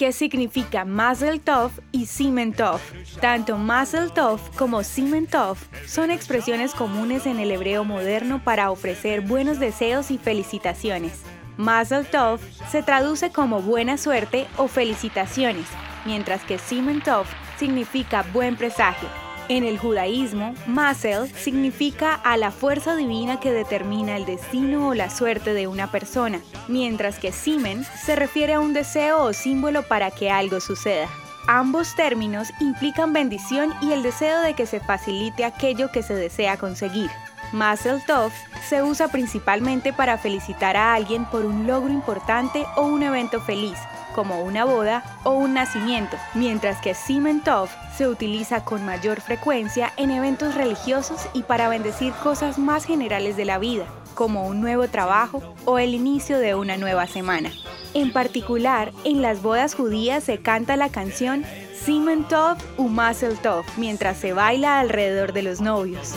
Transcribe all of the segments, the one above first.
que significa Mazel Tov y Simen Tov. Tanto Mazel Tov como Simen Tov son expresiones comunes en el hebreo moderno para ofrecer buenos deseos y felicitaciones. Mazel Tov se traduce como buena suerte o felicitaciones, mientras que Simen Tov significa buen presagio. En el judaísmo, Mazel significa a la fuerza divina que determina el destino o la suerte de una persona, mientras que Simen se refiere a un deseo o símbolo para que algo suceda. Ambos términos implican bendición y el deseo de que se facilite aquello que se desea conseguir. Mazel Tov se usa principalmente para felicitar a alguien por un logro importante o un evento feliz, como una boda o un nacimiento, mientras que Simen Tov se utiliza con mayor frecuencia en eventos religiosos y para bendecir cosas más generales de la vida, como un nuevo trabajo o el inicio de una nueva semana. En particular, en las bodas judías se canta la canción Simen Tov u Mazel Tov mientras se baila alrededor de los novios.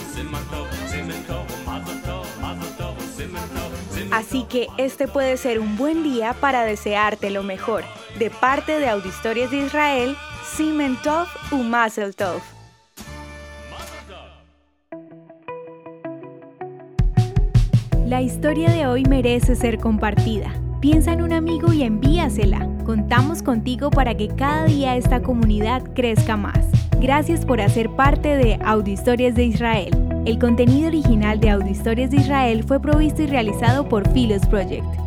Así que este puede ser un buen día para desearte lo mejor. De parte de Auditorias de Israel, Simen Tov u Mazel Tov. La historia de hoy merece ser compartida. Piensa en un amigo y envíasela. Contamos contigo para que cada día esta comunidad crezca más. Gracias por hacer parte de Auditorias de Israel. El contenido original de Audio Historias de Israel fue provisto y realizado por Philos Project.